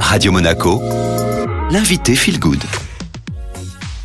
Radio Monaco, l'invité Feel Good.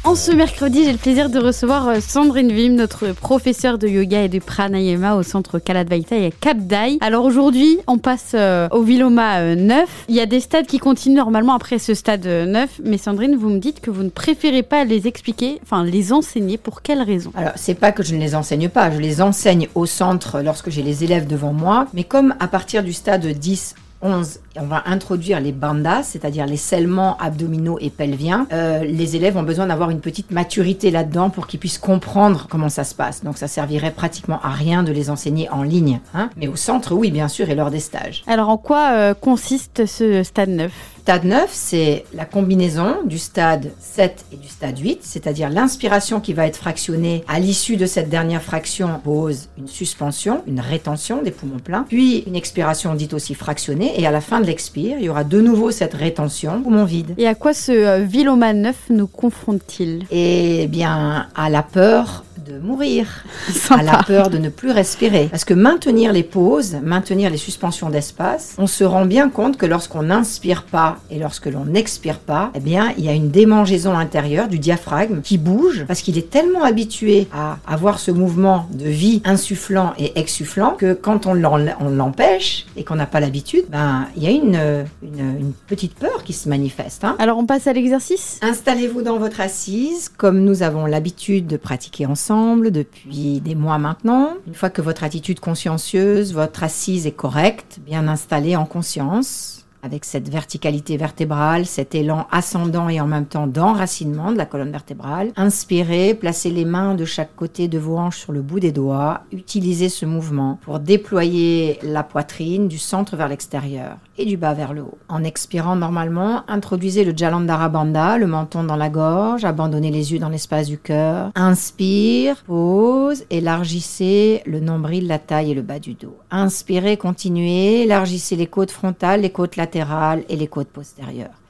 En ce mercredi, j'ai le plaisir de recevoir euh, Sandrine Vim, notre professeure de yoga et de pranayama au centre Kaladvaita et à Cap Dai. Alors aujourd'hui, on passe euh, au Viloma 9. Euh, Il y a des stades qui continuent normalement après ce stade 9, mais Sandrine, vous me dites que vous ne préférez pas les expliquer, enfin les enseigner. Pour quelle raison? Alors, c'est pas que je ne les enseigne pas, je les enseigne au centre lorsque j'ai les élèves devant moi, mais comme à partir du stade 10 11, on va introduire les bandas, c'est-à-dire les scellements abdominaux et pelviens. Euh, les élèves ont besoin d'avoir une petite maturité là-dedans pour qu'ils puissent comprendre comment ça se passe. Donc ça servirait pratiquement à rien de les enseigner en ligne. Hein Mais au centre, oui, bien sûr, et lors des stages. Alors en quoi euh, consiste ce stade 9 Stade 9, c'est la combinaison du stade 7 et du stade 8, c'est-à-dire l'inspiration qui va être fractionnée. À l'issue de cette dernière fraction, pose une suspension, une rétention des poumons pleins, puis une expiration dite aussi fractionnée, et à la fin de l'expire, il y aura de nouveau cette rétention, poumon vide. Et à quoi ce euh, Viloma 9 nous confronte-t-il? Eh bien, à la peur de mourir, à la peur de ne plus respirer. Parce que maintenir les pauses, maintenir les suspensions d'espace, on se rend bien compte que lorsqu'on n'inspire pas et lorsque l'on n'expire pas, eh bien, il y a une démangeaison intérieure du diaphragme qui bouge parce qu'il est tellement habitué à avoir ce mouvement de vie insufflant et exsufflant que quand on l'empêche et qu'on n'a pas l'habitude, ben, il y a une, une, une, petite peur qui se manifeste. Hein. Alors, on passe à l'exercice? Installez-vous dans votre assise comme nous avons l'habitude de pratiquer ensemble depuis des mois maintenant. Une fois que votre attitude consciencieuse, votre assise est correcte, bien installée en conscience, avec cette verticalité vertébrale, cet élan ascendant et en même temps d'enracinement de la colonne vertébrale. Inspirez, placez les mains de chaque côté de vos hanches sur le bout des doigts. Utilisez ce mouvement pour déployer la poitrine du centre vers l'extérieur et du bas vers le haut. En expirant normalement, introduisez le Jalandhara Bandha, le menton dans la gorge, abandonnez les yeux dans l'espace du cœur. Inspire, pause, élargissez le nombril, la taille et le bas du dos. Inspirez, continuez, élargissez les côtes frontales, les côtes latérales et les côtes postérieures.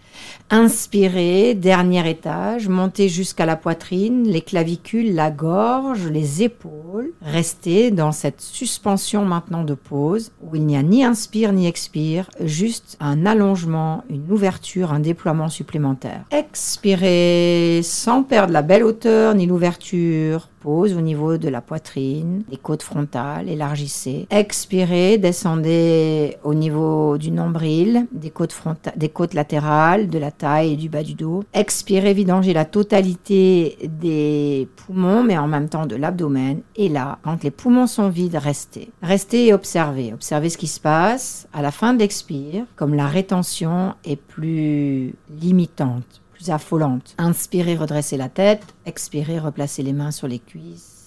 Inspirez, dernier étage, montez jusqu'à la poitrine, les clavicules, la gorge, les épaules. Restez dans cette suspension maintenant de pause où il n'y a ni inspire ni expire, juste un allongement, une ouverture, un déploiement supplémentaire. Expirez sans perdre la belle hauteur ni l'ouverture pause au niveau de la poitrine, des côtes frontales, élargissez. Expirez, descendez au niveau du nombril, des côtes, des côtes latérales, de la taille et du bas du dos. Expirez, vidangez la totalité des poumons, mais en même temps de l'abdomen. Et là, quand les poumons sont vides, restez. Restez et observez. Observez ce qui se passe. À la fin de l'expire, comme la rétention est plus limitante, affolante. Inspirez, redressez la tête. Expirez, replacez les mains sur les cuisses.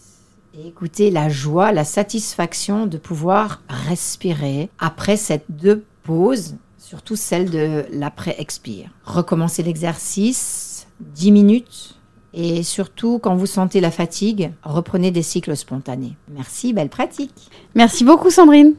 Écoutez la joie, la satisfaction de pouvoir respirer après cette deux pauses, surtout celle de l'après-expire. Recommencez l'exercice, 10 minutes. Et surtout, quand vous sentez la fatigue, reprenez des cycles spontanés. Merci, belle pratique. Merci beaucoup Sandrine.